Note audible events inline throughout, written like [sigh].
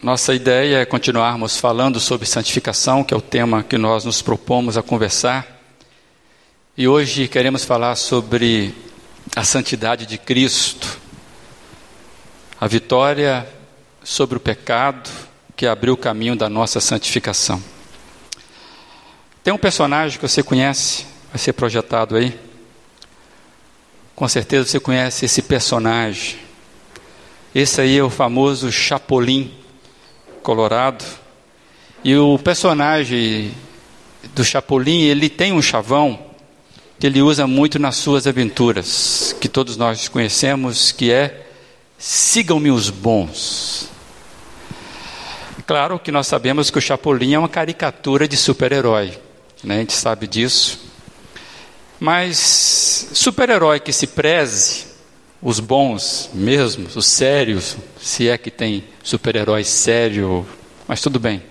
Nossa ideia é continuarmos falando sobre santificação, que é o tema que nós nos propomos a conversar. E hoje queremos falar sobre a santidade de Cristo, a vitória sobre o pecado que abriu o caminho da nossa santificação. Tem um personagem que você conhece, vai ser projetado aí. Com certeza você conhece esse personagem. Esse aí é o famoso Chapolin colorado. E o personagem do Chapolin, ele tem um chavão que ele usa muito nas suas aventuras, que todos nós conhecemos, que é sigam-me os bons. Claro que nós sabemos que o Chapolin é uma caricatura de super-herói, né? a gente sabe disso. Mas super-herói que se preze, os bons mesmo, os sérios, se é que tem super-herói sério, mas tudo bem.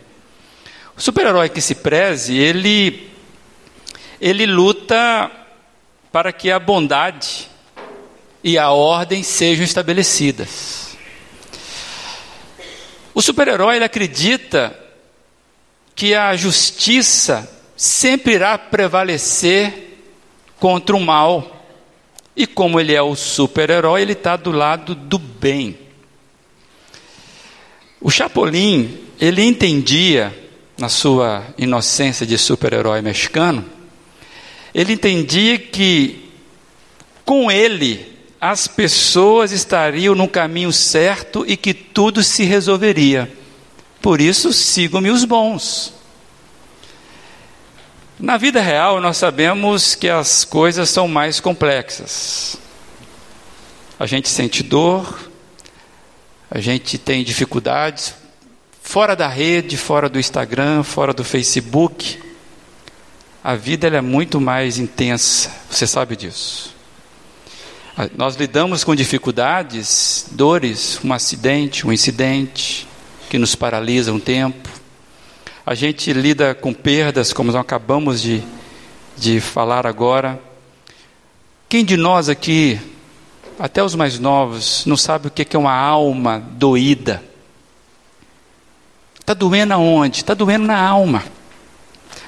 O super-herói que se preze, ele, ele luta para que a bondade e a ordem sejam estabelecidas. O super-herói acredita que a justiça sempre irá prevalecer contra o mal e como ele é o super-herói, ele está do lado do bem. O Chapolin, ele entendia, na sua inocência de super-herói mexicano, ele entendia que com ele as pessoas estariam no caminho certo e que tudo se resolveria. Por isso, sigam-me os bons. Na vida real, nós sabemos que as coisas são mais complexas. A gente sente dor, a gente tem dificuldades fora da rede, fora do Instagram, fora do Facebook. A vida é muito mais intensa, você sabe disso. Nós lidamos com dificuldades, dores, um acidente, um incidente que nos paralisa um tempo a gente lida com perdas, como nós acabamos de, de falar agora. Quem de nós aqui, até os mais novos, não sabe o que é uma alma doída? Está doendo aonde? Está doendo na alma.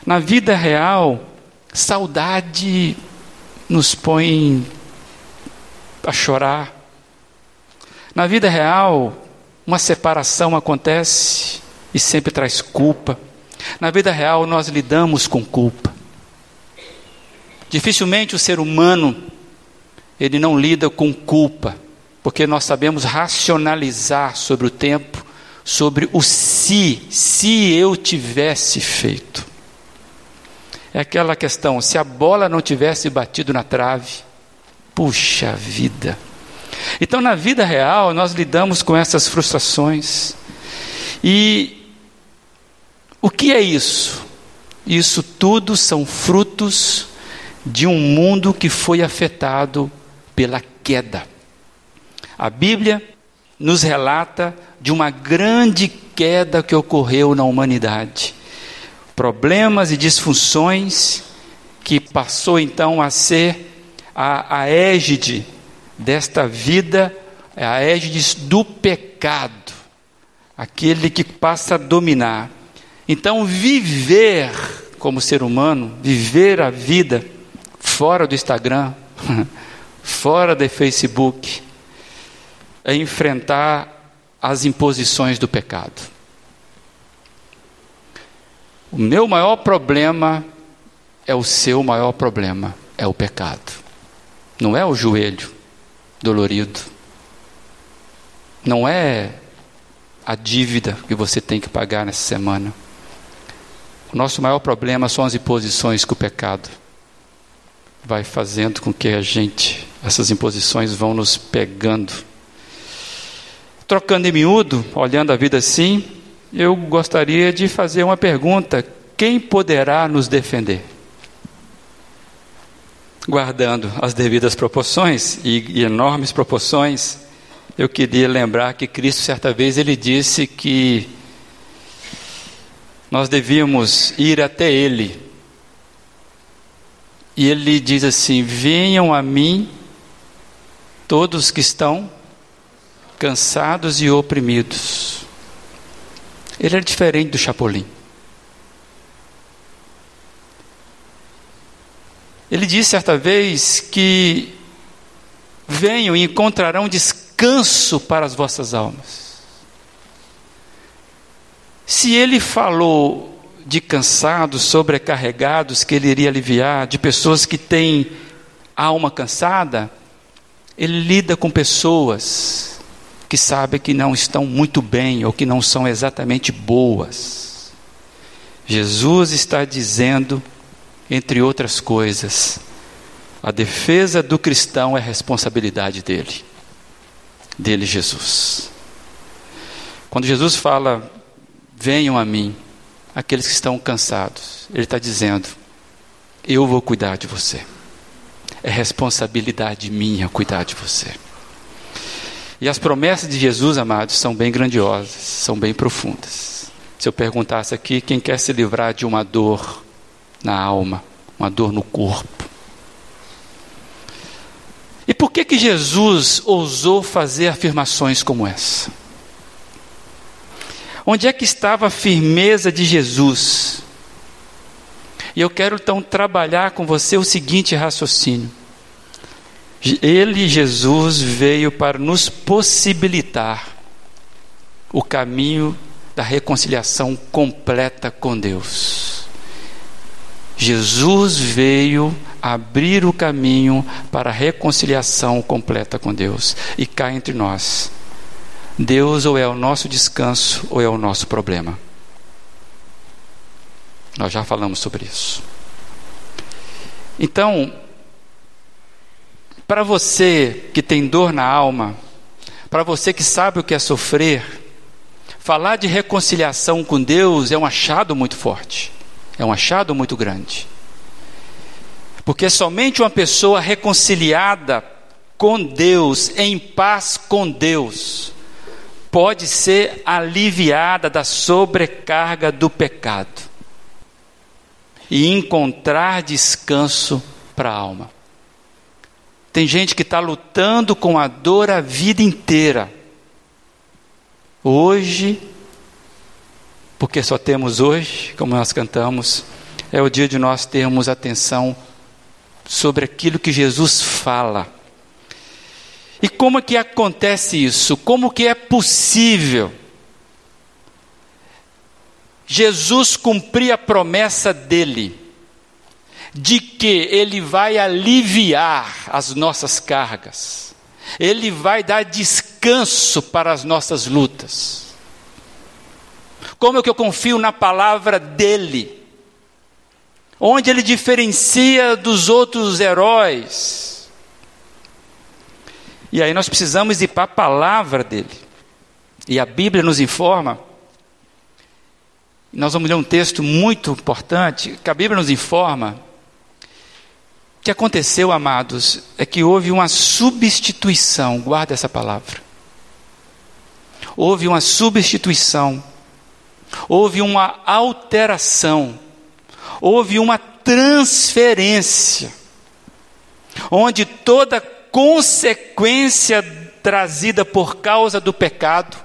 Na vida real, saudade nos põe a chorar. Na vida real, uma separação acontece e sempre traz culpa. Na vida real, nós lidamos com culpa. Dificilmente o ser humano ele não lida com culpa, porque nós sabemos racionalizar sobre o tempo, sobre o se, se eu tivesse feito. É aquela questão, se a bola não tivesse batido na trave, puxa vida. Então, na vida real, nós lidamos com essas frustrações. E é isso? Isso tudo são frutos de um mundo que foi afetado pela queda. A Bíblia nos relata de uma grande queda que ocorreu na humanidade. Problemas e disfunções que passou então a ser a, a égide desta vida, a égide do pecado, aquele que passa a dominar. Então, viver como ser humano, viver a vida fora do Instagram, [laughs] fora do Facebook, é enfrentar as imposições do pecado. O meu maior problema é o seu maior problema, é o pecado. Não é o joelho dolorido. Não é a dívida que você tem que pagar nessa semana. O nosso maior problema são as imposições que o pecado vai fazendo com que a gente, essas imposições vão nos pegando. Trocando em miúdo, olhando a vida assim, eu gostaria de fazer uma pergunta: quem poderá nos defender? Guardando as devidas proporções e, e enormes proporções, eu queria lembrar que Cristo certa vez ele disse que nós devíamos ir até Ele. E Ele diz assim: Venham a mim todos que estão cansados e oprimidos, Ele era diferente do Chapolin. Ele disse certa vez que venham e encontrarão descanso para as vossas almas. Se ele falou de cansados, sobrecarregados, que ele iria aliviar, de pessoas que têm alma cansada, ele lida com pessoas que sabem que não estão muito bem ou que não são exatamente boas. Jesus está dizendo, entre outras coisas, a defesa do cristão é responsabilidade dele, dele Jesus. Quando Jesus fala, venham a mim, aqueles que estão cansados, ele está dizendo, eu vou cuidar de você. É responsabilidade minha cuidar de você. E as promessas de Jesus, amados, são bem grandiosas, são bem profundas. Se eu perguntasse aqui, quem quer se livrar de uma dor na alma, uma dor no corpo, e por que que Jesus ousou fazer afirmações como essa? Onde é que estava a firmeza de Jesus? E eu quero então trabalhar com você o seguinte raciocínio. Ele, Jesus, veio para nos possibilitar o caminho da reconciliação completa com Deus. Jesus veio abrir o caminho para a reconciliação completa com Deus. E cá entre nós, Deus ou é o nosso descanso ou é o nosso problema. Nós já falamos sobre isso. Então, para você que tem dor na alma, para você que sabe o que é sofrer, falar de reconciliação com Deus é um achado muito forte. É um achado muito grande. Porque somente uma pessoa reconciliada com Deus, em paz com Deus, pode ser aliviada da sobrecarga do pecado e encontrar descanso para a alma. Tem gente que está lutando com a dor a vida inteira. Hoje porque só temos hoje, como nós cantamos, é o dia de nós termos atenção sobre aquilo que Jesus fala. E como que acontece isso? Como que é possível Jesus cumprir a promessa dele de que ele vai aliviar as nossas cargas. Ele vai dar descanso para as nossas lutas. Como é que eu confio na palavra dele? Onde ele diferencia dos outros heróis? E aí nós precisamos ir para a palavra dele. E a Bíblia nos informa. Nós vamos ler um texto muito importante, que a Bíblia nos informa. O que aconteceu, amados, é que houve uma substituição, guarda essa palavra. Houve uma substituição houve uma alteração, houve uma transferência, onde toda consequência trazida por causa do pecado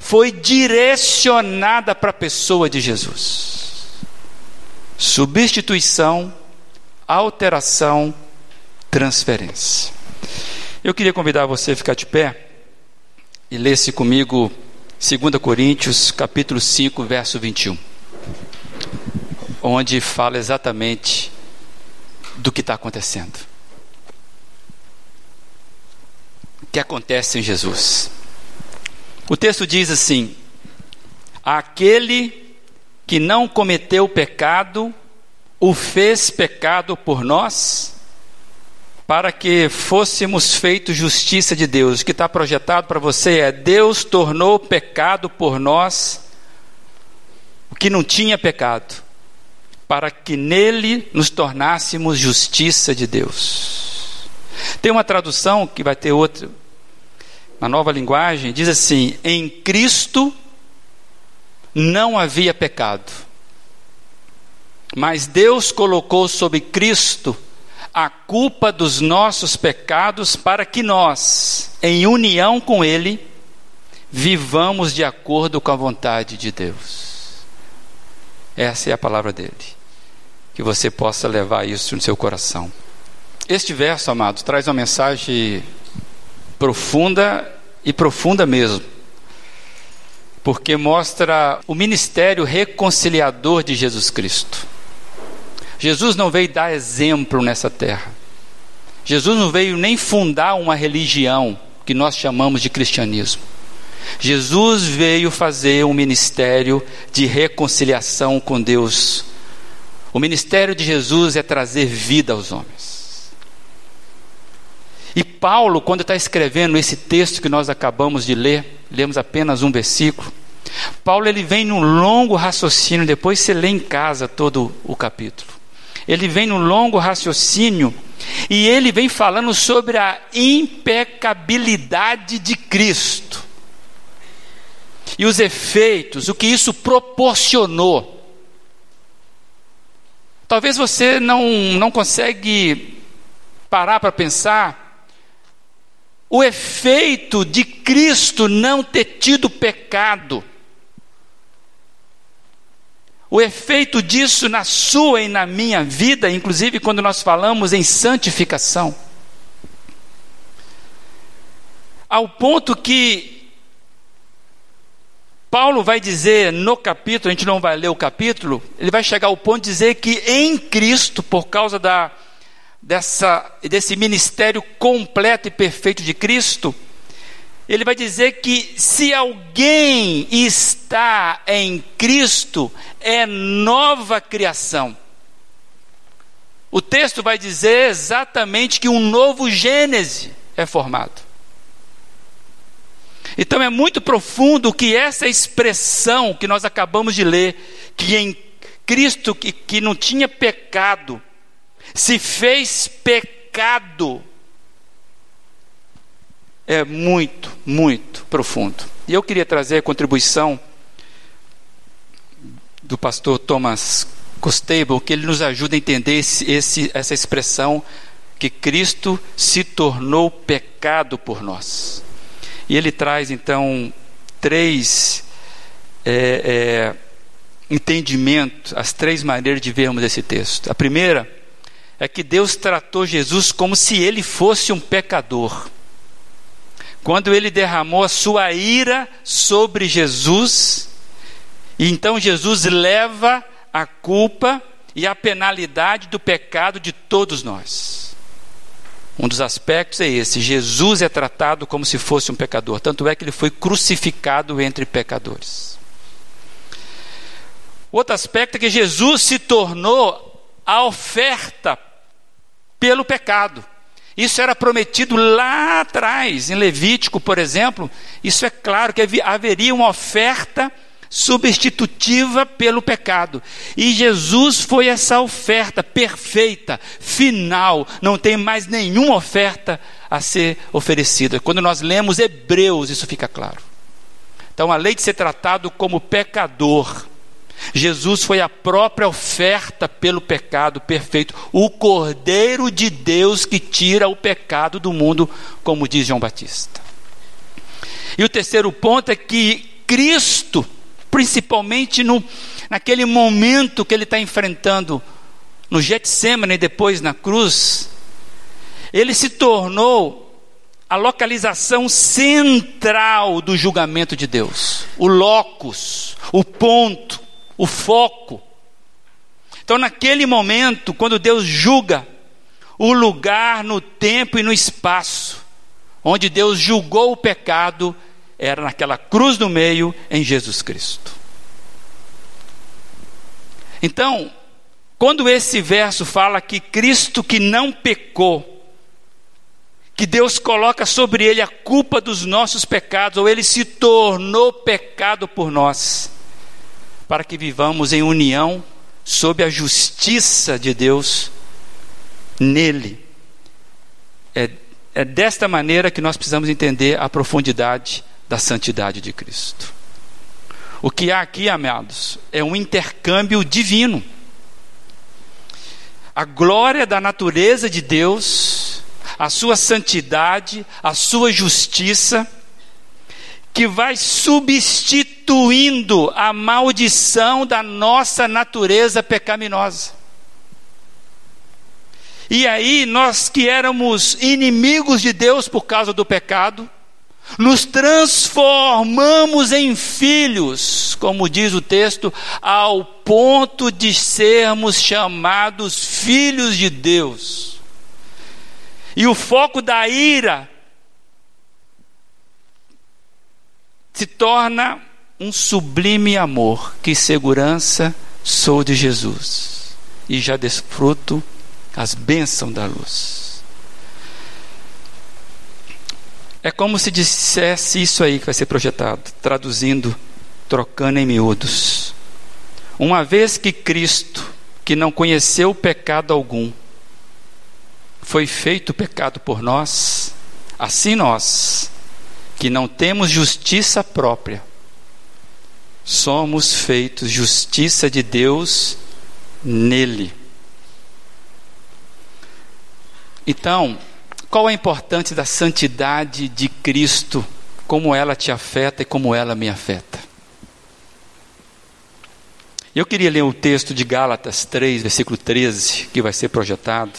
foi direcionada para a pessoa de Jesus. Substituição, alteração, transferência. Eu queria convidar você a ficar de pé e lesse comigo 2 Coríntios, capítulo 5, verso 21, onde fala exatamente do que está acontecendo. O que acontece em Jesus? O texto diz assim: Aquele que não cometeu pecado, o fez pecado por nós, para que fôssemos feitos justiça de Deus. O que está projetado para você é: Deus tornou pecado por nós o que não tinha pecado, para que nele nos tornássemos justiça de Deus. Tem uma tradução que vai ter outra, na nova linguagem, diz assim: em Cristo não havia pecado, mas Deus colocou sobre Cristo a culpa dos nossos pecados para que nós, em união com Ele, vivamos de acordo com a vontade de Deus. Essa é a palavra dele. Que você possa levar isso no seu coração. Este verso, amados, traz uma mensagem profunda e profunda mesmo. Porque mostra o ministério reconciliador de Jesus Cristo. Jesus não veio dar exemplo nessa terra. Jesus não veio nem fundar uma religião que nós chamamos de cristianismo. Jesus veio fazer um ministério de reconciliação com Deus. O ministério de Jesus é trazer vida aos homens. E Paulo, quando está escrevendo esse texto que nós acabamos de ler, lemos apenas um versículo. Paulo ele vem num longo raciocínio, depois você lê em casa todo o capítulo ele vem no longo raciocínio e ele vem falando sobre a impecabilidade de Cristo e os efeitos, o que isso proporcionou. Talvez você não, não consegue parar para pensar o efeito de Cristo não ter tido pecado o efeito disso na sua e na minha vida, inclusive quando nós falamos em santificação. Ao ponto que Paulo vai dizer no capítulo, a gente não vai ler o capítulo, ele vai chegar ao ponto de dizer que em Cristo, por causa da, dessa, desse ministério completo e perfeito de Cristo, ele vai dizer que se alguém está em Cristo, é nova criação. O texto vai dizer exatamente que um novo Gênese é formado. Então é muito profundo que essa expressão que nós acabamos de ler, que em Cristo que, que não tinha pecado, se fez pecado, é muito, muito profundo. E eu queria trazer a contribuição do pastor Thomas Costable, que ele nos ajuda a entender esse, esse, essa expressão que Cristo se tornou pecado por nós. E ele traz então três é, é, entendimentos, as três maneiras de vermos esse texto. A primeira é que Deus tratou Jesus como se ele fosse um pecador. Quando ele derramou a sua ira sobre Jesus, então Jesus leva a culpa e a penalidade do pecado de todos nós. Um dos aspectos é esse: Jesus é tratado como se fosse um pecador, tanto é que ele foi crucificado entre pecadores. Outro aspecto é que Jesus se tornou a oferta pelo pecado. Isso era prometido lá atrás, em Levítico, por exemplo. Isso é claro que haveria uma oferta substitutiva pelo pecado. E Jesus foi essa oferta perfeita, final, não tem mais nenhuma oferta a ser oferecida. Quando nós lemos Hebreus, isso fica claro. Então, além de ser tratado como pecador, Jesus foi a própria oferta pelo pecado perfeito, o Cordeiro de Deus que tira o pecado do mundo, como diz João Batista. E o terceiro ponto é que Cristo principalmente no, naquele momento que ele está enfrentando no Getsemane e depois na cruz, ele se tornou a localização central do julgamento de Deus, o locus, o ponto, o foco. Então, naquele momento, quando Deus julga, o lugar no tempo e no espaço, onde Deus julgou o pecado, era naquela cruz no meio em Jesus Cristo. Então, quando esse verso fala que Cristo que não pecou, que Deus coloca sobre ele a culpa dos nossos pecados, ou ele se tornou pecado por nós, para que vivamos em união sob a justiça de Deus nele. É, é desta maneira que nós precisamos entender a profundidade da santidade de Cristo. O que há aqui, amados, é um intercâmbio divino. A glória da natureza de Deus, a sua santidade, a sua justiça, que vai substituindo a maldição da nossa natureza pecaminosa. E aí, nós que éramos inimigos de Deus por causa do pecado, nos transformamos em filhos, como diz o texto, ao ponto de sermos chamados filhos de Deus. E o foco da ira se torna um sublime amor, que segurança sou de Jesus e já desfruto as bênçãos da luz. É como se dissesse isso aí que vai ser projetado, traduzindo, trocando em miúdos. Uma vez que Cristo, que não conheceu pecado algum, foi feito pecado por nós, assim nós, que não temos justiça própria, somos feitos justiça de Deus nele. Então, qual a importância da santidade de Cristo? Como ela te afeta e como ela me afeta? Eu queria ler o texto de Gálatas 3, versículo 13, que vai ser projetado,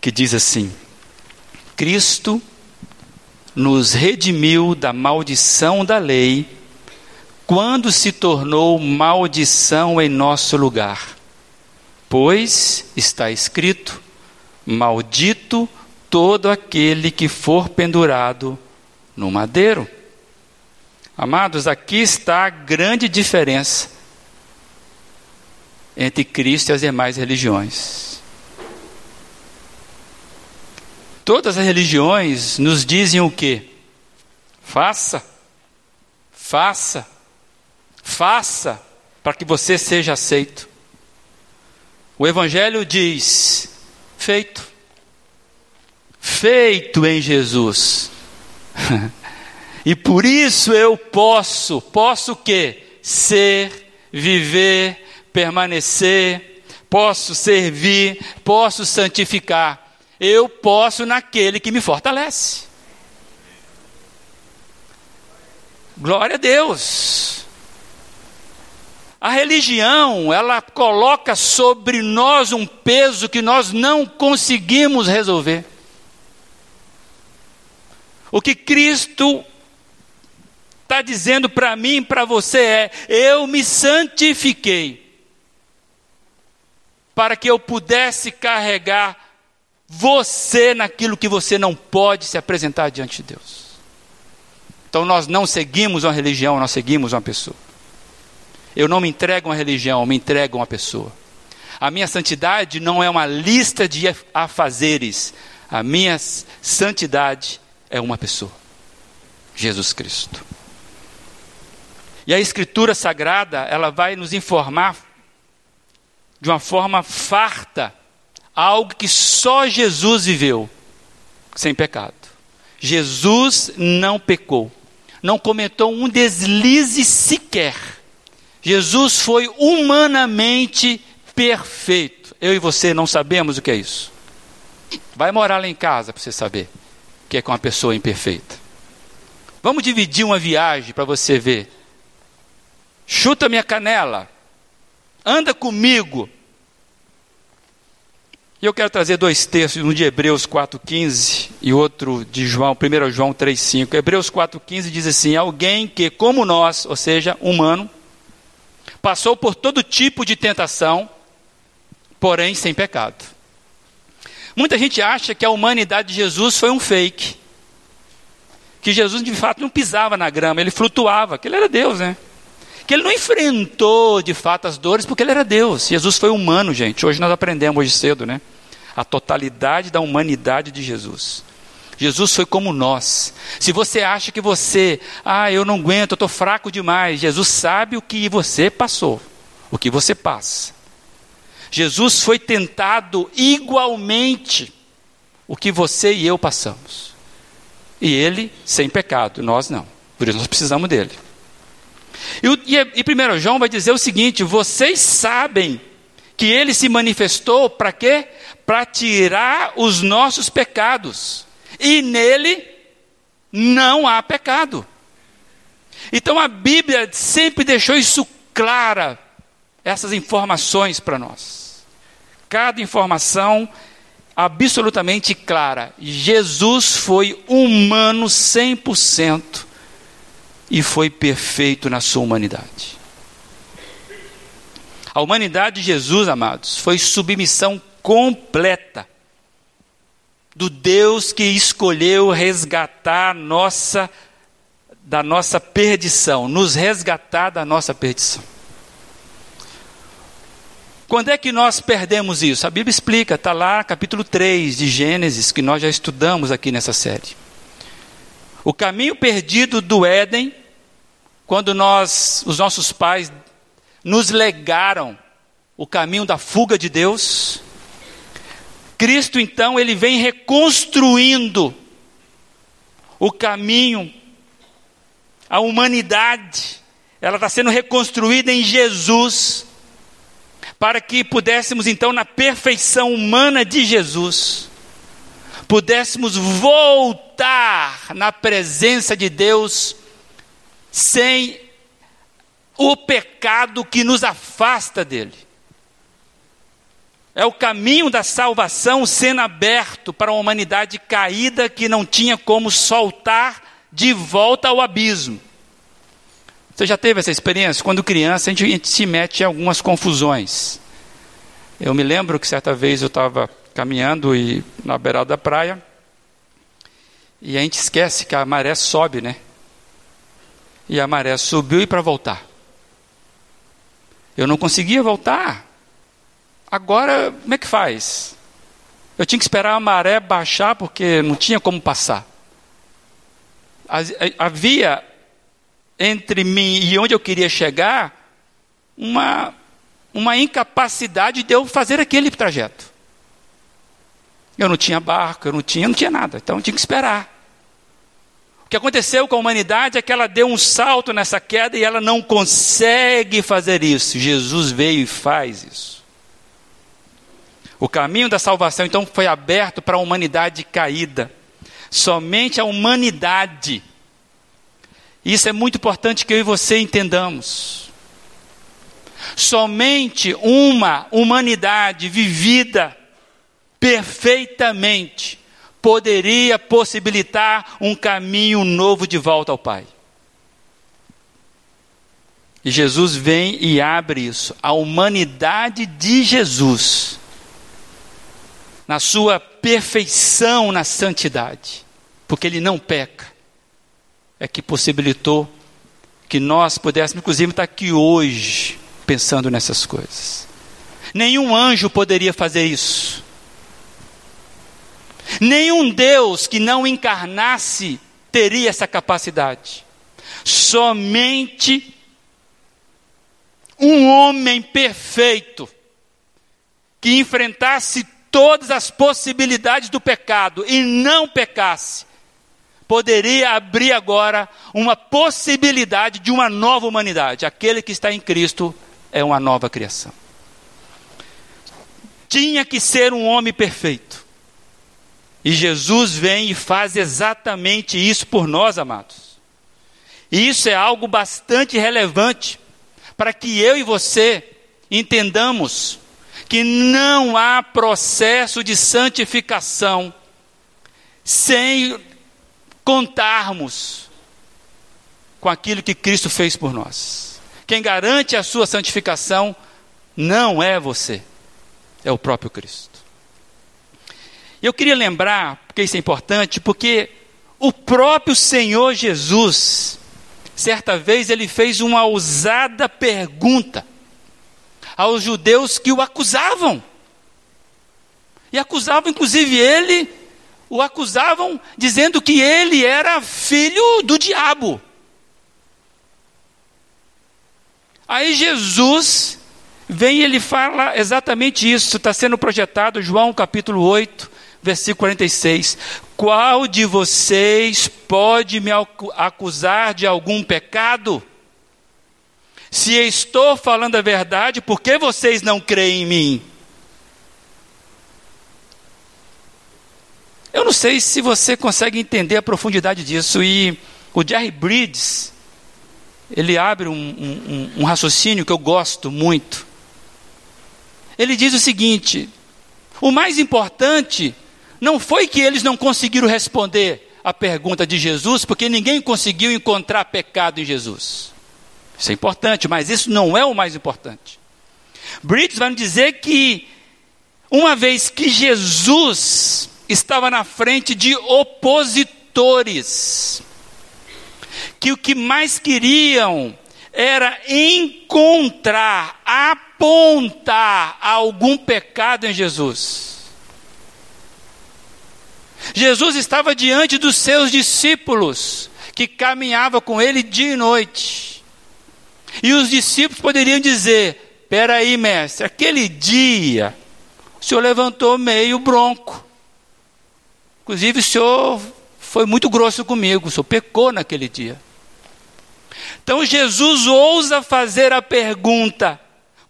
que diz assim: Cristo nos redimiu da maldição da lei, quando se tornou maldição em nosso lugar. Pois está escrito: Maldito todo aquele que for pendurado no madeiro. Amados, aqui está a grande diferença entre Cristo e as demais religiões. Todas as religiões nos dizem o que? Faça, faça, faça, para que você seja aceito. O Evangelho diz: Feito. Feito em Jesus. [laughs] e por isso eu posso, posso o quê? Ser, viver, permanecer, posso servir, posso santificar. Eu posso naquele que me fortalece. Glória a Deus. A religião, ela coloca sobre nós um peso que nós não conseguimos resolver. O que Cristo está dizendo para mim e para você é: eu me santifiquei, para que eu pudesse carregar você naquilo que você não pode se apresentar diante de Deus. Então nós não seguimos uma religião, nós seguimos uma pessoa. Eu não me entrego a uma religião, eu me entrego a uma pessoa. A minha santidade não é uma lista de afazeres. A minha santidade é uma pessoa. Jesus Cristo. E a escritura sagrada, ela vai nos informar de uma forma farta algo que só Jesus viveu sem pecado. Jesus não pecou, não cometeu um deslize sequer. Jesus foi humanamente perfeito. Eu e você não sabemos o que é isso. Vai morar lá em casa para você saber o que é com uma pessoa imperfeita. Vamos dividir uma viagem para você ver. Chuta minha canela. Anda comigo. E eu quero trazer dois textos, um de Hebreus 4,15 e outro de João, 1 João 3,5. Hebreus 4,15 diz assim: Alguém que, como nós, ou seja, humano, passou por todo tipo de tentação, porém sem pecado. Muita gente acha que a humanidade de Jesus foi um fake. Que Jesus de fato não pisava na grama, ele flutuava, que ele era Deus, né? Que ele não enfrentou de fato as dores porque ele era Deus. Jesus foi humano, gente. Hoje nós aprendemos hoje cedo, né? A totalidade da humanidade de Jesus. Jesus foi como nós. Se você acha que você, ah, eu não aguento, eu estou fraco demais, Jesus sabe o que você passou, o que você passa. Jesus foi tentado igualmente o que você e eu passamos. E ele sem pecado, nós não. Por isso nós precisamos dele. E, e, e 1 João vai dizer o seguinte: vocês sabem que ele se manifestou para quê? Para tirar os nossos pecados e nele não há pecado. Então a Bíblia sempre deixou isso clara, essas informações para nós. Cada informação absolutamente clara. Jesus foi humano 100% e foi perfeito na sua humanidade. A humanidade de Jesus, amados, foi submissão completa do Deus que escolheu resgatar nossa da nossa perdição, nos resgatar da nossa perdição. Quando é que nós perdemos isso? A Bíblia explica, está lá capítulo 3 de Gênesis, que nós já estudamos aqui nessa série. O caminho perdido do Éden, quando nós, os nossos pais, nos legaram o caminho da fuga de Deus, Cristo então, ele vem reconstruindo o caminho, a humanidade, ela está sendo reconstruída em Jesus para que pudéssemos então, na perfeição humana de Jesus, pudéssemos voltar na presença de Deus sem o pecado que nos afasta dele. É o caminho da salvação sendo aberto para uma humanidade caída que não tinha como soltar de volta ao abismo. Você já teve essa experiência? Quando criança, a gente, a gente se mete em algumas confusões. Eu me lembro que certa vez eu estava caminhando e, na beirada da praia, e a gente esquece que a maré sobe, né? E a maré subiu e para voltar. Eu não conseguia voltar. Agora, como é que faz? Eu tinha que esperar a maré baixar porque não tinha como passar. Havia entre mim e onde eu queria chegar uma, uma incapacidade de eu fazer aquele trajeto. Eu não tinha barco, eu não tinha, não tinha nada, então eu tinha que esperar. O que aconteceu com a humanidade é que ela deu um salto nessa queda e ela não consegue fazer isso. Jesus veio e faz isso. O caminho da salvação então foi aberto para a humanidade caída. Somente a humanidade isso é muito importante que eu e você entendamos. Somente uma humanidade vivida perfeitamente poderia possibilitar um caminho novo de volta ao Pai. E Jesus vem e abre isso. A humanidade de Jesus, na sua perfeição na santidade, porque ele não peca é que possibilitou que nós pudéssemos, inclusive, estar aqui hoje pensando nessas coisas. Nenhum anjo poderia fazer isso. Nenhum Deus que não encarnasse teria essa capacidade. Somente um homem perfeito que enfrentasse todas as possibilidades do pecado e não pecasse, poderia abrir agora uma possibilidade de uma nova humanidade. Aquele que está em Cristo é uma nova criação. Tinha que ser um homem perfeito. E Jesus vem e faz exatamente isso por nós, amados. E isso é algo bastante relevante para que eu e você entendamos que não há processo de santificação sem contarmos com aquilo que Cristo fez por nós. Quem garante a sua santificação não é você, é o próprio Cristo. Eu queria lembrar, porque isso é importante, porque o próprio Senhor Jesus, certa vez, ele fez uma ousada pergunta aos judeus que o acusavam. E acusavam, inclusive, ele o acusavam dizendo que ele era filho do diabo. Aí Jesus vem e ele fala exatamente isso, está sendo projetado, João capítulo 8, versículo 46. Qual de vocês pode me acusar de algum pecado? Se estou falando a verdade, por que vocês não creem em mim? Eu não sei se você consegue entender a profundidade disso. E o Jerry Bridges, ele abre um, um, um raciocínio que eu gosto muito. Ele diz o seguinte: o mais importante não foi que eles não conseguiram responder a pergunta de Jesus, porque ninguém conseguiu encontrar pecado em Jesus. Isso é importante, mas isso não é o mais importante. Briggs vai nos dizer que, uma vez que Jesus estava na frente de opositores, que o que mais queriam era encontrar, apontar algum pecado em Jesus. Jesus estava diante dos seus discípulos, que caminhava com ele dia e noite. E os discípulos poderiam dizer: Peraí, mestre, aquele dia o senhor levantou meio bronco. Inclusive, o senhor foi muito grosso comigo, o senhor pecou naquele dia. Então, Jesus ousa fazer a pergunta: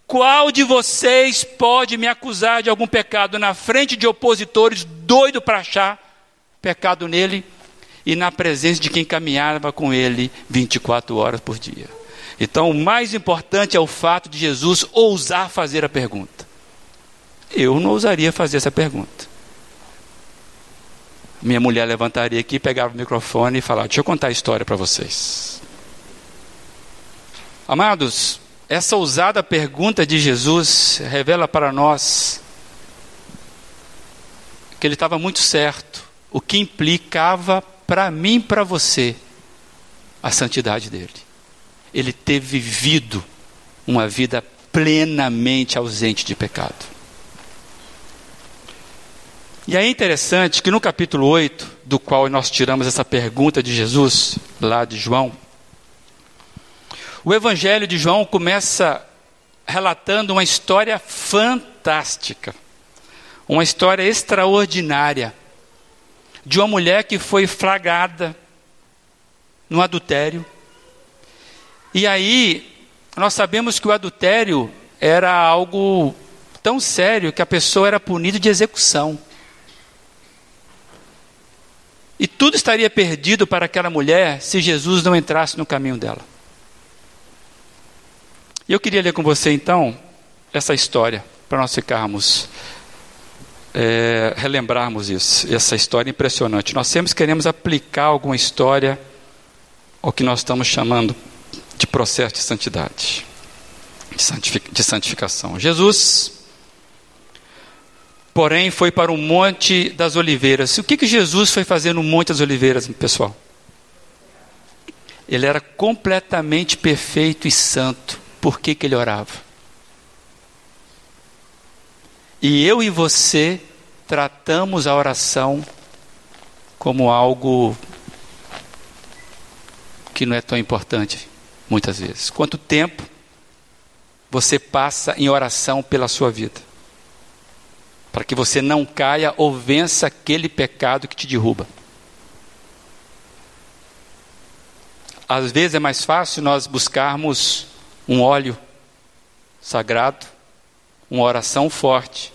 qual de vocês pode me acusar de algum pecado na frente de opositores doido para achar pecado nele e na presença de quem caminhava com ele 24 horas por dia? Então, o mais importante é o fato de Jesus ousar fazer a pergunta. Eu não ousaria fazer essa pergunta. Minha mulher levantaria aqui, pegava o microfone e falava: Deixa eu contar a história para vocês. Amados, essa ousada pergunta de Jesus revela para nós que ele estava muito certo, o que implicava para mim e para você a santidade dele. Ele ter vivido uma vida plenamente ausente de pecado. E é interessante que no capítulo 8, do qual nós tiramos essa pergunta de Jesus, lá de João, o Evangelho de João começa relatando uma história fantástica, uma história extraordinária, de uma mulher que foi flagrada no adultério. E aí, nós sabemos que o adultério era algo tão sério que a pessoa era punida de execução. E tudo estaria perdido para aquela mulher se Jesus não entrasse no caminho dela. E eu queria ler com você então essa história, para nós ficarmos, é, relembrarmos isso, essa história impressionante. Nós sempre queremos aplicar alguma história ao que nós estamos chamando de processo de santidade, de santificação. Jesus, porém, foi para o Monte das Oliveiras. O que, que Jesus foi fazer no Monte das Oliveiras, pessoal? Ele era completamente perfeito e santo por que, que ele orava. E eu e você tratamos a oração como algo que não é tão importante, muitas vezes. Quanto tempo você passa em oração pela sua vida? Para que você não caia ou vença aquele pecado que te derruba. Às vezes é mais fácil nós buscarmos um óleo sagrado, uma oração forte.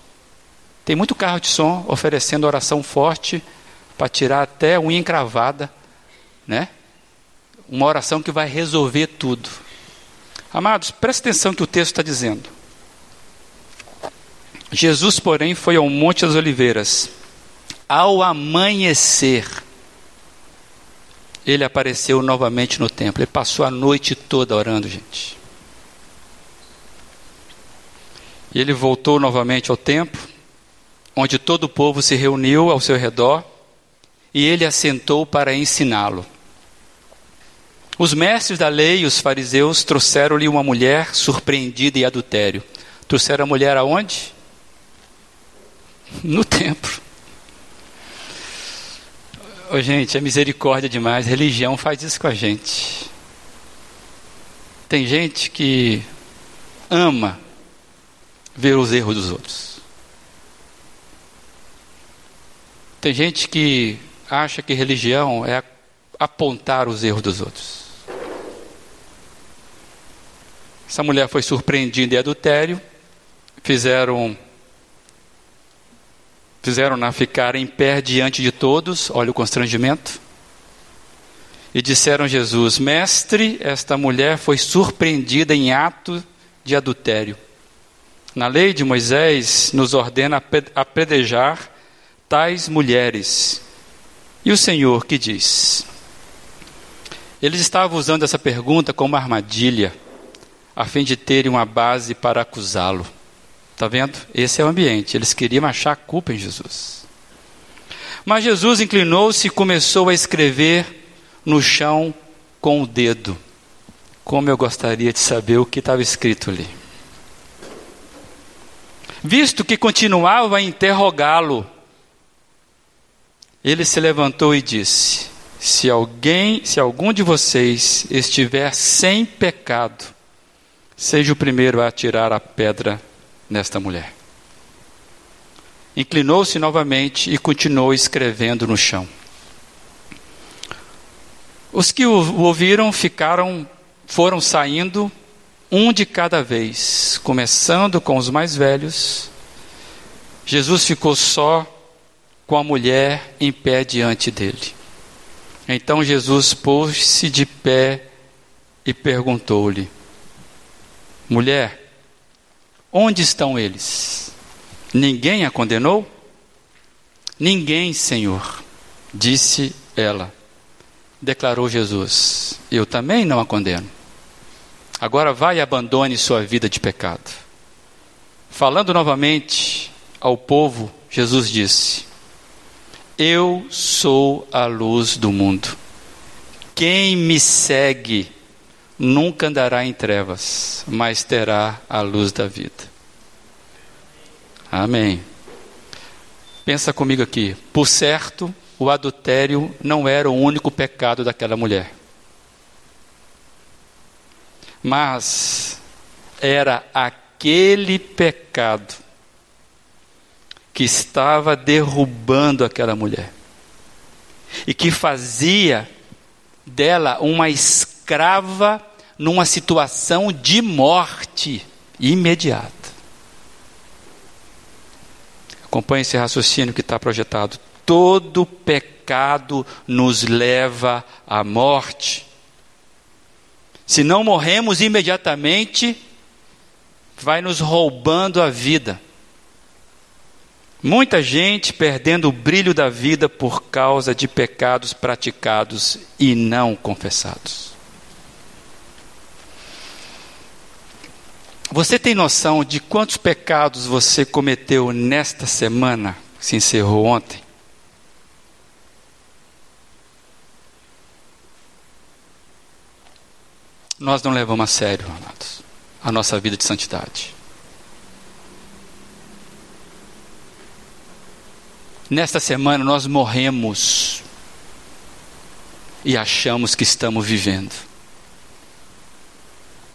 Tem muito carro de som oferecendo oração forte para tirar até unha encravada, né? Uma oração que vai resolver tudo. Amados, preste atenção que o texto está dizendo. Jesus, porém, foi ao Monte das Oliveiras. Ao amanhecer, ele apareceu novamente no templo. Ele passou a noite toda orando, gente. E ele voltou novamente ao templo, onde todo o povo se reuniu ao seu redor, e ele assentou para ensiná-lo. Os mestres da lei os fariseus trouxeram-lhe uma mulher surpreendida em adultério. Trouxeram a mulher aonde? No templo. Oh, gente, é misericórdia demais. Religião faz isso com a gente. Tem gente que ama ver os erros dos outros. Tem gente que acha que religião é apontar os erros dos outros. Essa mulher foi surpreendida em adultério, fizeram fizeram-na ficar em pé diante de todos, olha o constrangimento. e disseram a Jesus: Mestre, esta mulher foi surpreendida em ato de adultério. Na lei de Moisés nos ordena apedrejar tais mulheres. E o Senhor que diz? Eles estavam usando essa pergunta como armadilha, a fim de terem uma base para acusá-lo. Está vendo? Esse é o ambiente. Eles queriam achar culpa em Jesus. Mas Jesus inclinou-se e começou a escrever no chão com o dedo. Como eu gostaria de saber o que estava escrito ali. Visto que continuava a interrogá-lo, ele se levantou e disse: Se alguém, se algum de vocês estiver sem pecado, seja o primeiro a atirar a pedra nesta mulher. Inclinou-se novamente e continuou escrevendo no chão. Os que o ouviram ficaram, foram saindo um de cada vez, começando com os mais velhos. Jesus ficou só com a mulher em pé diante dele. Então Jesus pôs-se de pé e perguntou-lhe: Mulher, onde estão eles? Ninguém a condenou? Ninguém, Senhor, disse ela. Declarou Jesus: Eu também não a condeno. Agora vai e abandone sua vida de pecado. Falando novamente ao povo, Jesus disse: Eu sou a luz do mundo. Quem me segue nunca andará em trevas, mas terá a luz da vida. Amém. Pensa comigo aqui. Por certo, o adultério não era o único pecado daquela mulher. Mas era aquele pecado que estava derrubando aquela mulher e que fazia dela uma escrava numa situação de morte imediata. Acompanhe esse raciocínio que está projetado. Todo pecado nos leva à morte. Se não morremos imediatamente, vai nos roubando a vida. Muita gente perdendo o brilho da vida por causa de pecados praticados e não confessados. Você tem noção de quantos pecados você cometeu nesta semana que se encerrou ontem? Nós não levamos a sério, amados, a nossa vida de santidade. Nesta semana nós morremos e achamos que estamos vivendo.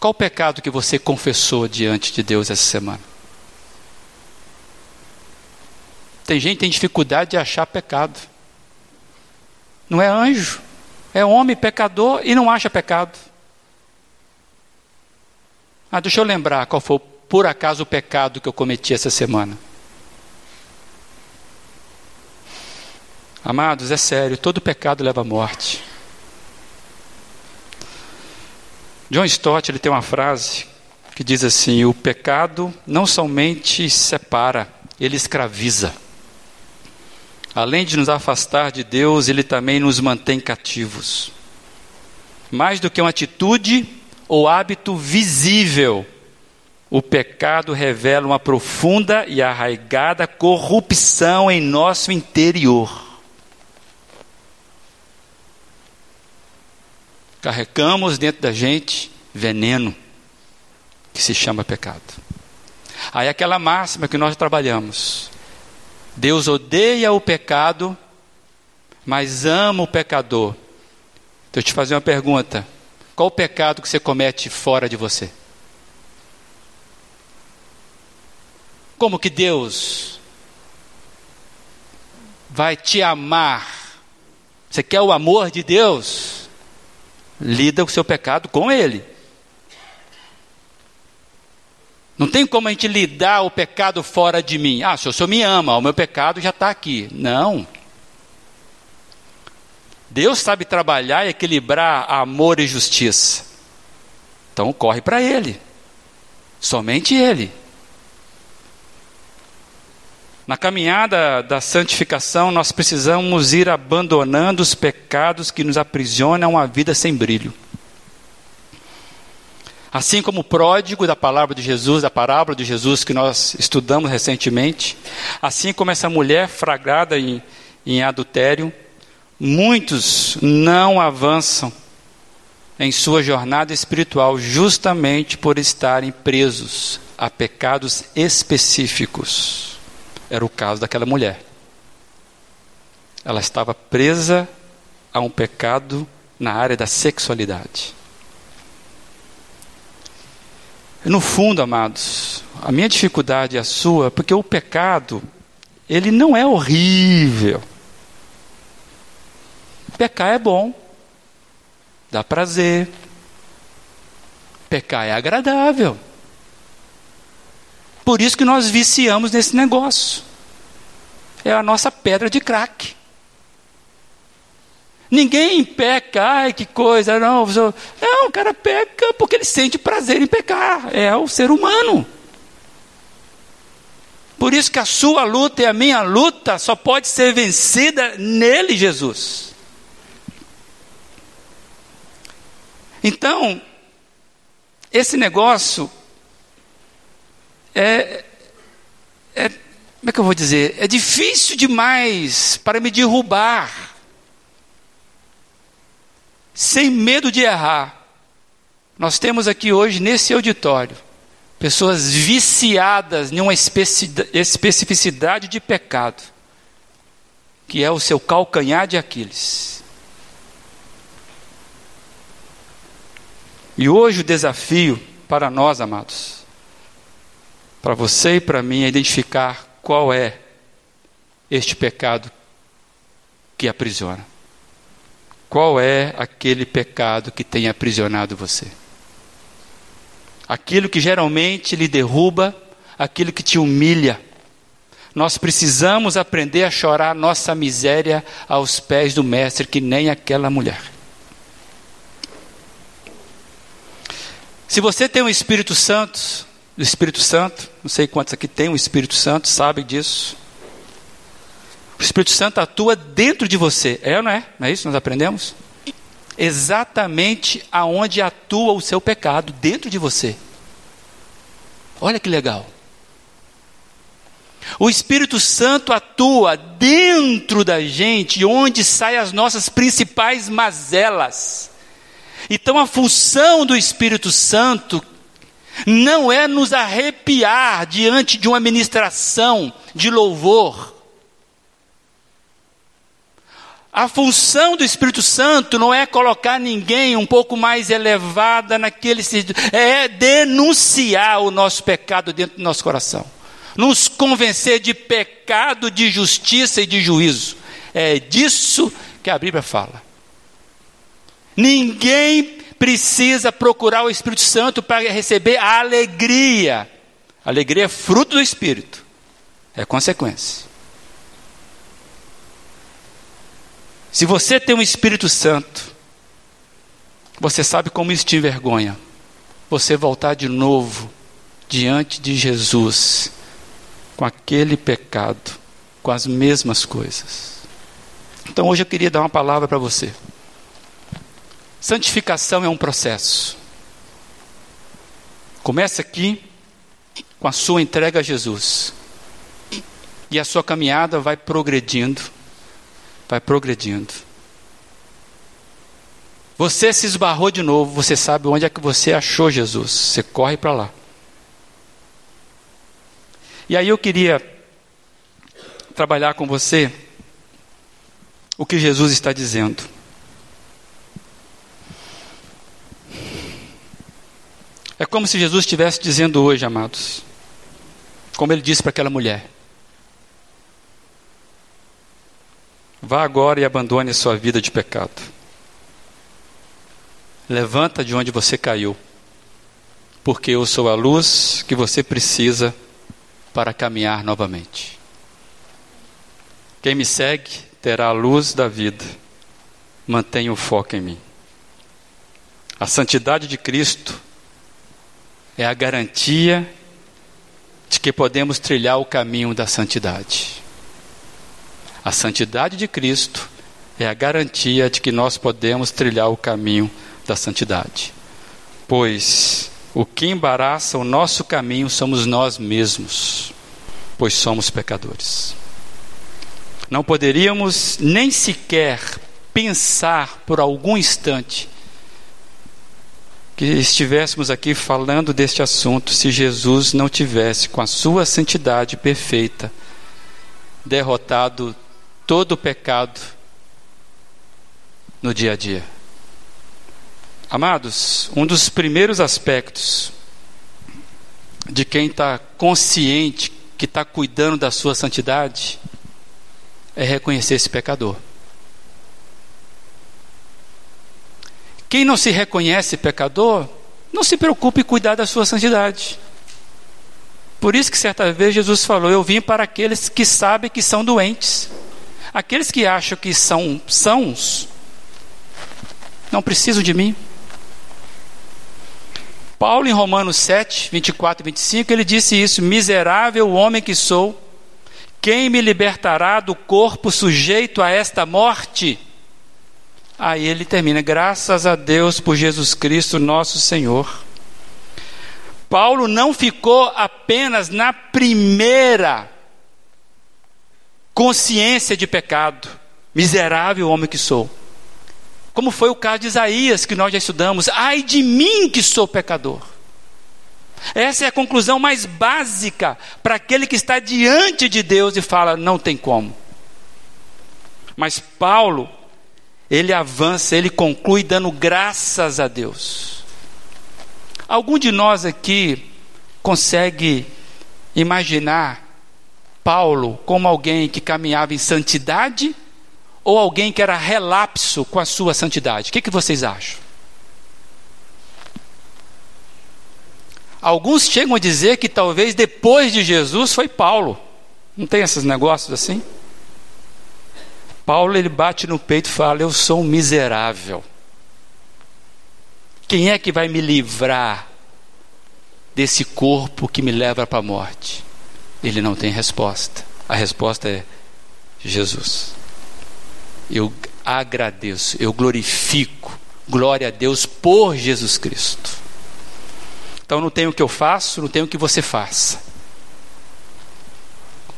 Qual o pecado que você confessou diante de Deus essa semana? Tem gente que tem dificuldade de achar pecado. Não é anjo, é homem pecador e não acha pecado. Ah, deixa eu lembrar qual foi por acaso o pecado que eu cometi essa semana. Amados, é sério, todo pecado leva à morte. John Stott ele tem uma frase que diz assim: o pecado não somente separa, ele escraviza. Além de nos afastar de Deus, ele também nos mantém cativos. Mais do que uma atitude ou hábito visível, o pecado revela uma profunda e arraigada corrupção em nosso interior. Carregamos dentro da gente veneno que se chama pecado. Aí aquela máxima que nós trabalhamos. Deus odeia o pecado, mas ama o pecador. Então, eu te fazer uma pergunta: qual o pecado que você comete fora de você? Como que Deus vai te amar? Você quer o amor de Deus? Lida o seu pecado com ele. Não tem como a gente lidar o pecado fora de mim. Ah, se o senhor me ama, o meu pecado já está aqui. Não. Deus sabe trabalhar e equilibrar amor e justiça. Então corre para Ele. Somente Ele. Na caminhada da santificação, nós precisamos ir abandonando os pecados que nos aprisionam a vida sem brilho. Assim como o pródigo da palavra de Jesus, da parábola de Jesus que nós estudamos recentemente, assim como essa mulher fragrada em, em adultério, muitos não avançam em sua jornada espiritual justamente por estarem presos a pecados específicos. Era o caso daquela mulher. Ela estava presa a um pecado na área da sexualidade. No fundo, amados, a minha dificuldade é a sua, porque o pecado, ele não é horrível. Pecar é bom, dá prazer. Pecar é agradável. Por isso que nós viciamos nesse negócio. É a nossa pedra de crack. Ninguém peca, ai que coisa, não. Não, o cara peca porque ele sente prazer em pecar. É o ser humano. Por isso que a sua luta e a minha luta só pode ser vencida nele, Jesus. Então, esse negócio é, é, como é que eu vou dizer? É difícil demais para me derrubar, sem medo de errar. Nós temos aqui hoje, nesse auditório, pessoas viciadas em uma especificidade de pecado, que é o seu calcanhar de Aquiles. E hoje o desafio para nós, amados, para você e para mim é identificar qual é este pecado que aprisiona. Qual é aquele pecado que tem aprisionado você? Aquilo que geralmente lhe derruba, aquilo que te humilha. Nós precisamos aprender a chorar nossa miséria aos pés do Mestre, que nem aquela mulher. Se você tem o Espírito Santo, do Espírito Santo. Não sei quantos aqui tem o Espírito Santo, sabem disso. O Espírito Santo atua dentro de você. É ou não é? Não é isso que nós aprendemos? Exatamente aonde atua o seu pecado, dentro de você. Olha que legal. O Espírito Santo atua dentro da gente, onde saem as nossas principais mazelas. Então, a função do Espírito Santo não é nos arrepiar diante de uma ministração de louvor. A função do Espírito Santo não é colocar ninguém um pouco mais elevada naquele é denunciar o nosso pecado dentro do nosso coração. Nos convencer de pecado, de justiça e de juízo. É disso que a Bíblia fala. Ninguém precisa procurar o Espírito Santo para receber a alegria. Alegria é fruto do Espírito, é consequência. Se você tem um Espírito Santo, você sabe como isso te envergonha. Você voltar de novo diante de Jesus com aquele pecado, com as mesmas coisas. Então hoje eu queria dar uma palavra para você. Santificação é um processo. Começa aqui com a sua entrega a Jesus. E a sua caminhada vai progredindo, vai progredindo. Você se esbarrou de novo, você sabe onde é que você achou Jesus. Você corre para lá. E aí eu queria trabalhar com você o que Jesus está dizendo. É como se Jesus estivesse dizendo hoje, amados, como ele disse para aquela mulher: Vá agora e abandone a sua vida de pecado. Levanta de onde você caiu, porque eu sou a luz que você precisa para caminhar novamente. Quem me segue terá a luz da vida mantenha o foco em mim. A santidade de Cristo é a garantia de que podemos trilhar o caminho da santidade. A santidade de Cristo é a garantia de que nós podemos trilhar o caminho da santidade. Pois o que embaraça o nosso caminho somos nós mesmos, pois somos pecadores. Não poderíamos nem sequer pensar por algum instante que estivéssemos aqui falando deste assunto se Jesus não tivesse, com a sua santidade perfeita, derrotado todo o pecado no dia a dia. Amados, um dos primeiros aspectos de quem está consciente que está cuidando da sua santidade é reconhecer esse pecador. Quem não se reconhece pecador, não se preocupe em cuidar da sua santidade. Por isso que certa vez Jesus falou: Eu vim para aqueles que sabem que são doentes. Aqueles que acham que são sãos, não precisam de mim. Paulo, em Romanos 7, 24 e 25, ele disse isso: Miserável homem que sou, quem me libertará do corpo sujeito a esta morte? Aí ele termina: graças a Deus por Jesus Cristo, nosso Senhor. Paulo não ficou apenas na primeira consciência de pecado, miserável homem que sou. Como foi o caso de Isaías, que nós já estudamos: ai de mim que sou pecador. Essa é a conclusão mais básica para aquele que está diante de Deus e fala: não tem como. Mas Paulo ele avança, ele conclui dando graças a Deus. Algum de nós aqui consegue imaginar Paulo como alguém que caminhava em santidade ou alguém que era relapso com a sua santidade? O que, que vocês acham? Alguns chegam a dizer que talvez depois de Jesus foi Paulo. Não tem esses negócios assim? Paulo ele bate no peito e fala: Eu sou um miserável. Quem é que vai me livrar desse corpo que me leva para a morte? Ele não tem resposta. A resposta é Jesus. Eu agradeço, eu glorifico, glória a Deus por Jesus Cristo. Então não tem o que eu faço, não tem o que você faça.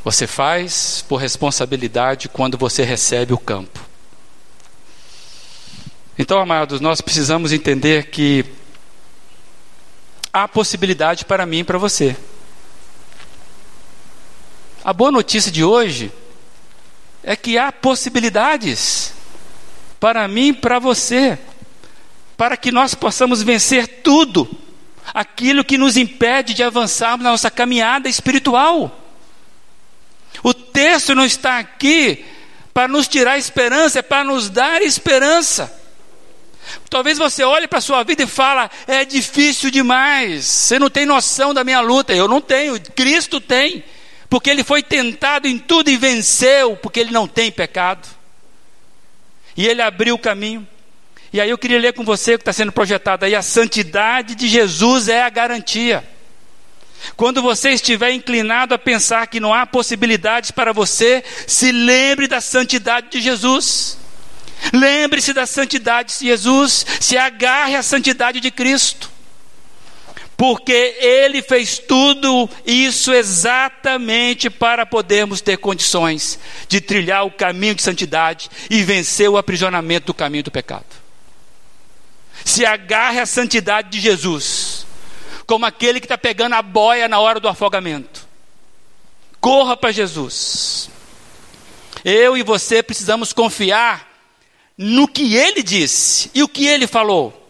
Você faz por responsabilidade quando você recebe o campo. Então, amados, nós precisamos entender que há possibilidade para mim e para você. A boa notícia de hoje é que há possibilidades para mim e para você, para que nós possamos vencer tudo aquilo que nos impede de avançarmos na nossa caminhada espiritual. O texto não está aqui para nos tirar esperança, é para nos dar esperança. Talvez você olhe para a sua vida e fala: é difícil demais, você não tem noção da minha luta. Eu não tenho, Cristo tem, porque ele foi tentado em tudo e venceu, porque ele não tem pecado. E ele abriu o caminho. E aí eu queria ler com você o que está sendo projetado aí: a santidade de Jesus é a garantia. Quando você estiver inclinado a pensar que não há possibilidades para você, se lembre da santidade de Jesus. Lembre-se da santidade de Jesus, se agarre à santidade de Cristo. Porque Ele fez tudo isso exatamente para podermos ter condições de trilhar o caminho de santidade e vencer o aprisionamento do caminho do pecado. Se agarre à santidade de Jesus como aquele que está pegando a boia na hora do afogamento. Corra para Jesus. Eu e você precisamos confiar no que ele disse e o que ele falou.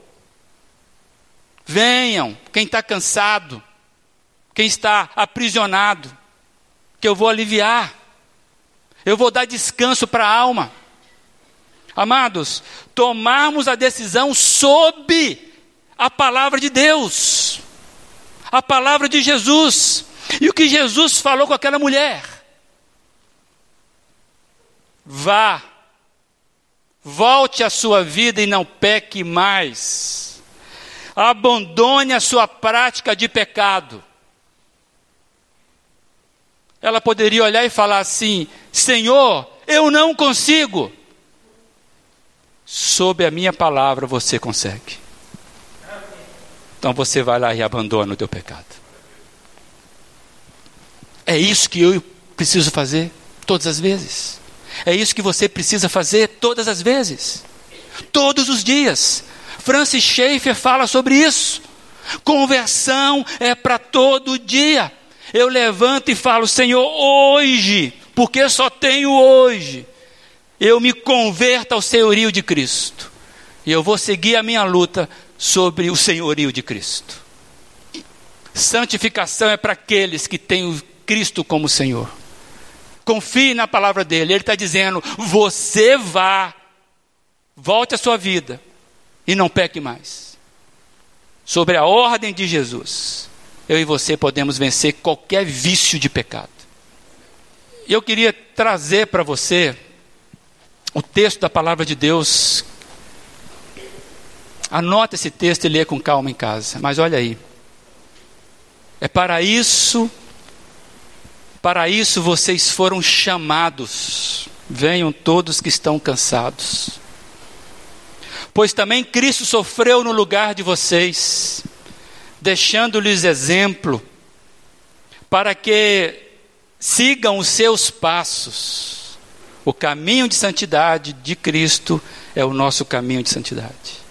Venham, quem está cansado, quem está aprisionado, que eu vou aliviar, eu vou dar descanso para a alma. Amados, tomarmos a decisão sob a palavra de Deus a palavra de Jesus. E o que Jesus falou com aquela mulher? Vá, Volte à sua vida e não peque mais. Abandone a sua prática de pecado. Ela poderia olhar e falar assim: Senhor, eu não consigo. Sob a minha palavra você consegue. Então você vai lá e abandona o teu pecado. É isso que eu preciso fazer todas as vezes. É isso que você precisa fazer todas as vezes. Todos os dias. Francis Schaeffer fala sobre isso. Conversão é para todo dia. Eu levanto e falo, Senhor, hoje, porque só tenho hoje, eu me converto ao senhorio de Cristo. E eu vou seguir a minha luta sobre o senhorio de Cristo. Santificação é para aqueles que têm o Cristo como Senhor. Confie na palavra dele. Ele está dizendo: você vá, volte à sua vida e não peque mais. Sobre a ordem de Jesus, eu e você podemos vencer qualquer vício de pecado. Eu queria trazer para você o texto da palavra de Deus. Anota esse texto e lê com calma em casa. Mas olha aí. É para isso para isso vocês foram chamados. Venham todos que estão cansados. Pois também Cristo sofreu no lugar de vocês, deixando-lhes exemplo, para que sigam os seus passos. O caminho de santidade de Cristo é o nosso caminho de santidade.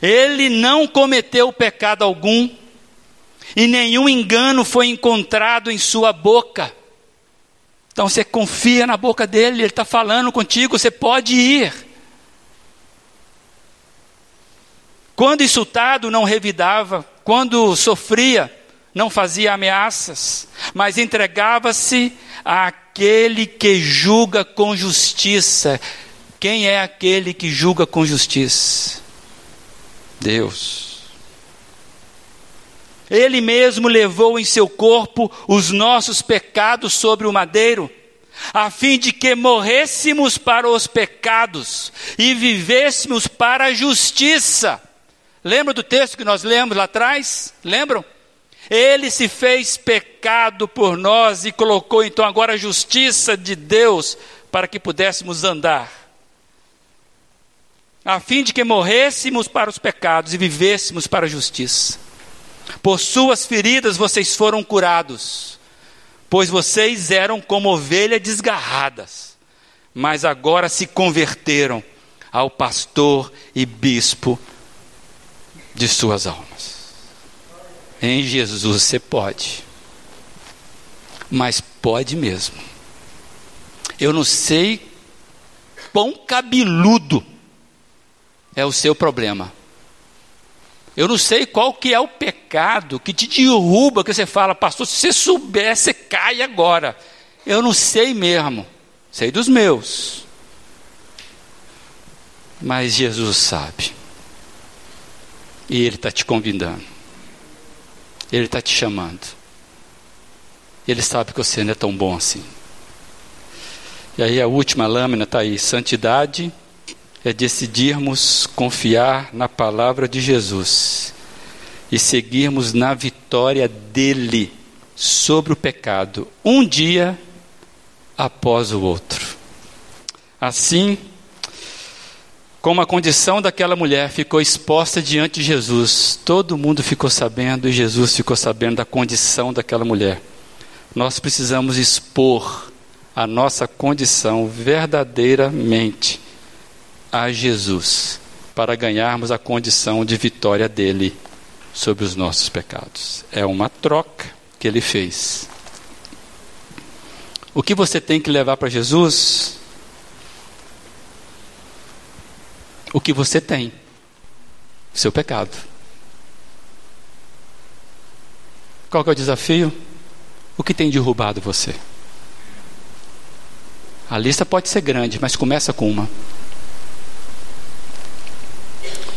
Ele não cometeu pecado algum, e nenhum engano foi encontrado em sua boca. Então você confia na boca dele, ele está falando contigo, você pode ir. Quando insultado, não revidava, quando sofria, não fazia ameaças, mas entregava-se àquele que julga com justiça. Quem é aquele que julga com justiça? Deus. Ele mesmo levou em seu corpo os nossos pecados sobre o madeiro, a fim de que morrêssemos para os pecados e vivêssemos para a justiça. Lembra do texto que nós lemos lá atrás? Lembram? Ele se fez pecado por nós e colocou então agora a justiça de Deus para que pudéssemos andar. A fim de que morrêssemos para os pecados e vivêssemos para a justiça. Por suas feridas vocês foram curados, pois vocês eram como ovelhas desgarradas, mas agora se converteram ao pastor e bispo de suas almas. Em Jesus você pode, mas pode mesmo. Eu não sei quão cabeludo é o seu problema. Eu não sei qual que é o pecado que te derruba, que você fala, pastor, se você souber, você cai agora. Eu não sei mesmo, sei dos meus. Mas Jesus sabe. E Ele está te convidando. Ele está te chamando. Ele sabe que você não é tão bom assim. E aí a última lâmina está aí: santidade é decidirmos confiar na palavra de Jesus e seguirmos na vitória dele sobre o pecado, um dia após o outro. Assim, como a condição daquela mulher ficou exposta diante de Jesus, todo mundo ficou sabendo e Jesus ficou sabendo da condição daquela mulher. Nós precisamos expor a nossa condição verdadeiramente a Jesus para ganharmos a condição de vitória dele sobre os nossos pecados. É uma troca que ele fez. O que você tem que levar para Jesus? O que você tem, seu pecado. Qual é o desafio? O que tem derrubado você? A lista pode ser grande, mas começa com uma.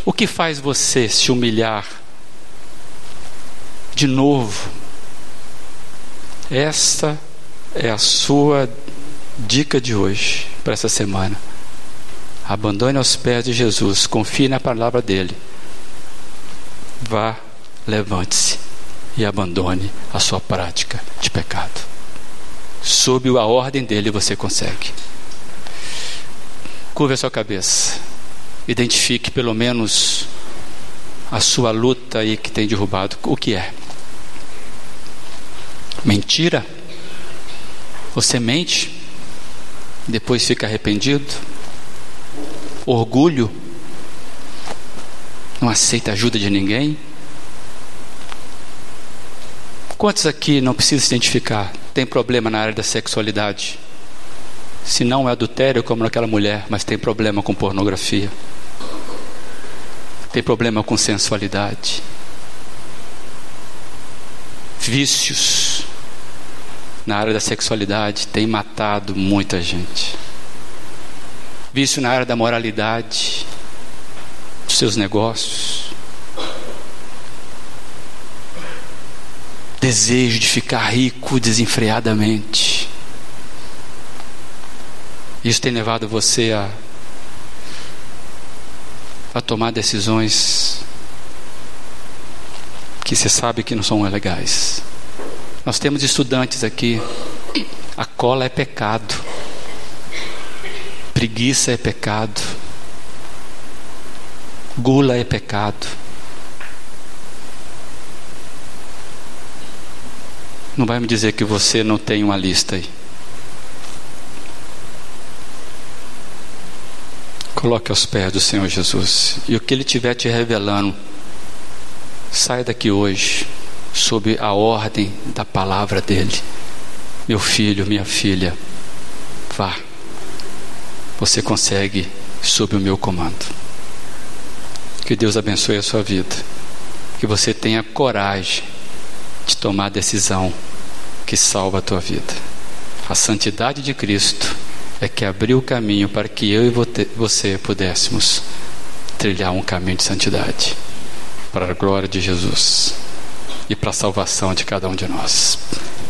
O que faz você se humilhar de novo? Esta é a sua dica de hoje, para essa semana. Abandone aos pés de Jesus, confie na palavra dele. Vá, levante-se e abandone a sua prática de pecado. Sob a ordem dele você consegue. Curva a sua cabeça. Identifique pelo menos a sua luta aí que tem derrubado. O que é? Mentira? Você mente? Depois fica arrependido? Orgulho? Não aceita ajuda de ninguém? Quantos aqui não precisam se identificar? Tem problema na área da sexualidade? Se não é adultério como naquela mulher, mas tem problema com pornografia. Tem problema com sensualidade. Vícios na área da sexualidade tem matado muita gente. Vício na área da moralidade, dos seus negócios. Desejo de ficar rico desenfreadamente. Isso tem levado você a, a tomar decisões que você sabe que não são legais. Nós temos estudantes aqui. A cola é pecado. Preguiça é pecado. Gula é pecado. Não vai me dizer que você não tem uma lista aí. Coloque aos pés do Senhor Jesus. E o que Ele estiver te revelando, sai daqui hoje, sob a ordem da palavra dEle. Meu filho, minha filha, vá. Você consegue sob o meu comando. Que Deus abençoe a sua vida. Que você tenha coragem de tomar a decisão que salva a tua vida. A santidade de Cristo é que abriu o caminho para que eu e você pudéssemos trilhar um caminho de santidade para a glória de Jesus e para a salvação de cada um de nós.